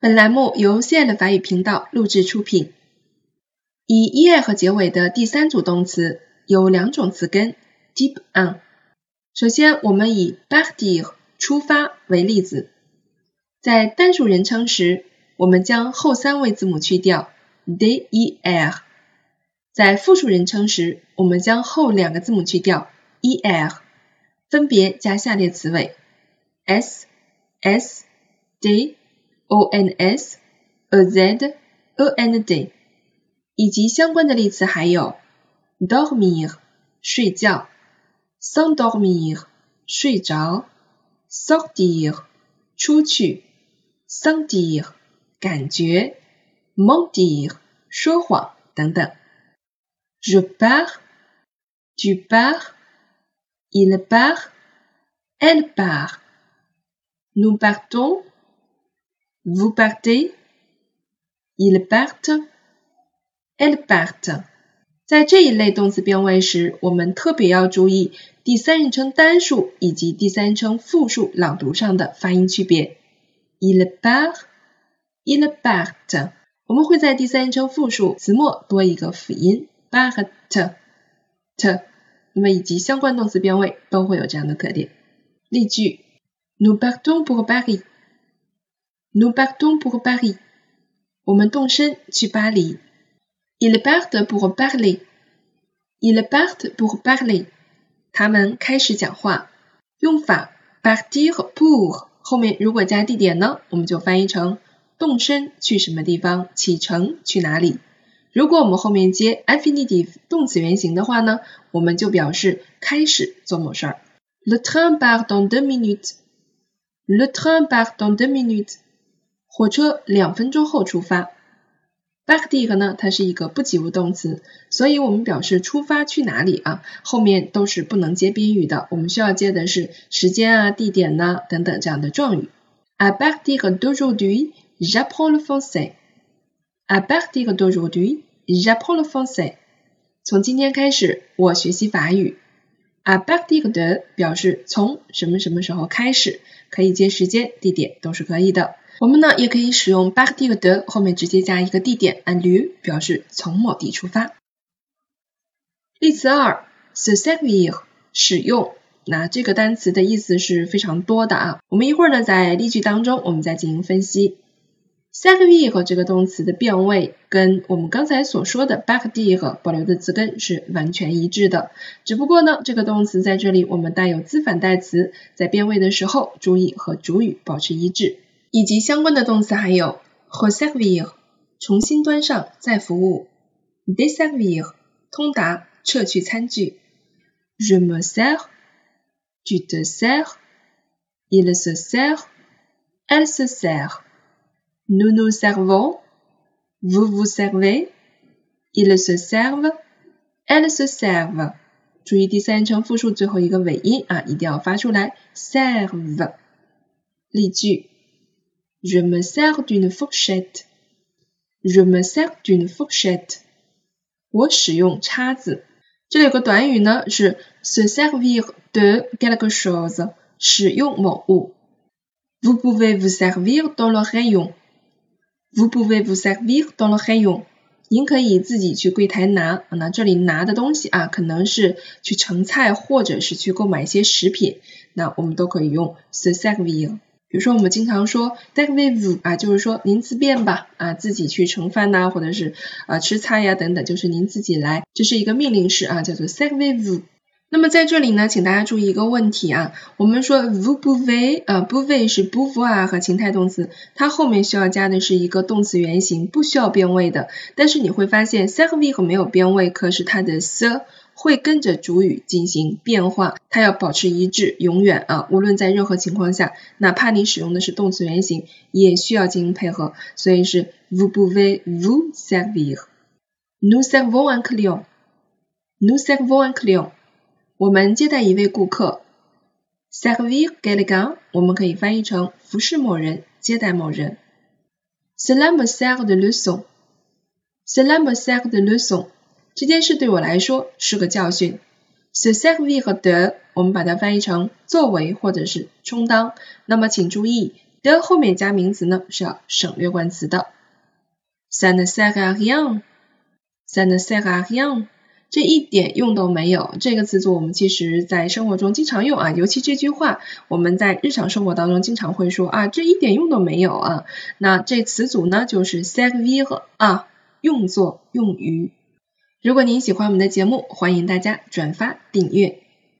本栏目由 CL 法语频道录制出品。以 er 结尾的第三组动词有两种词根，deep on。首先，我们以 partir 出发为例子，在单数人称时，我们将后三位字母去掉，der；在复数人称时，我们将后两个字母去掉，er，分别加下列词尾：s、s、d、ons、az、and，以及相关的例词还有 dormir 睡觉。s'endormir 睡着，sortir 出去，sentir 感觉，mentir 说谎等等。Je pars, tu pars, il part, elle part, nous partons, Vous partez, ils partent, elles partent。在这一类动词变位时，我们特别要注意第三人称单数以及第三人称复数朗读上的发音区别。Il part, il part。我们会在第三人称复数词末多一个辅音 part t，那么以及相关动词变位都会有这样的特点。例句：Nous partons pour Paris. Nous partons pour Paris. 我们动身去巴黎。Ils partent pour parler. Ils partent pour parler. 他们开始讲话。用法 partir pour 后面如果加地点呢，我们就翻译成动身去什么地方，启程去哪里。如果我们后面接 infinitive 动词原形的话呢，我们就表示开始做某事儿。Le train part dans deux minutes. Le train part dans deux minutes. 火车两分钟后出发。Partir 呢，它是一个不及物动词，所以我们表示出发去哪里啊，后面都是不能接宾语的，我们需要接的是时间啊、地点呢等等这样的状语。À partir d'aujourd'hui, j'apprends le français. À partir d'aujourd'hui, j'apprends le français. 从今天开始，我学习法语。À partir de 表示从什么什么时候开始，可以接时间、地点都是可以的。我们呢也可以使用 partir de 后面直接加一个地点 a n lieu 表示从某地出发。例词二，se servir 使用，那这个单词的意思是非常多的啊。我们一会儿呢在例句当中我们再进行分析。servir 这个动词的变位跟我们刚才所说的 partir 保留的词根是完全一致的，只不过呢这个动词在这里我们带有自反代词，在变位的时候注意和主语保持一致。以及相关的动词还有 reserver 重新端上再服务，deserver 通达撤去餐具，je me sers，tu te sers，il se sert，elle se sert，nous nous servons，vous vous servez，ils se servent，elles se serve，。注意第三人称复数最后一个尾音啊，一定要发出来，serve。例句。Je me sers d'une fourchette. Je me sers d'une fourchette. 我使用叉子。这里有个短语呢，是 se servir de quelque chose，使用某物。Vous pouvez vous servir dans le rayon. Vous pouvez vous servir dans le rayon. 您可以自己去柜台拿。那这里拿的东西啊，可能是去盛菜，或者是去购买一些食品。那我们都可以用 se servir。比如说，我们经常说 d e v i v 啊，就是说您自便吧，啊，自己去盛饭呐，或者是啊吃菜呀等等，就是您自己来，这是一个命令式啊，叫做 d e v i v 那么在这里呢，请大家注意一个问题啊，我们说 v o u p o u v e z 呃 p o u v e z 是 pouvoir 和情态动词，它后面需要加的是一个动词原形，不需要变位的。但是你会发现 servir 没有变位，可是它的 s 会跟着主语进行变化，它要保持一致，永远啊，无论在任何情况下，哪怕你使用的是动词原形，也需要进行配合，所以是 vous pouvez vous servir。Nous servons un client。Nous servons un client。我们接待一位顾客。Servir quelqu'un，我们可以翻译成服侍某人，接待某人。Cela me sert de leçon。Cela me sert de leçon。这件事对我来说是个教训。Se servir de，我们把它翻译成作为或者是充当。那么请注意 the 后面加名词呢是要省略冠词的。Ça ne sert à rien，ça ne sert à rien，这一点用都没有。这个词组我们其实在生活中经常用啊，尤其这句话我们在日常生活当中经常会说啊，这一点用都没有啊。那这词组呢就是 servir 啊，用作用于。如果您喜欢我们的节目，欢迎大家转发订阅。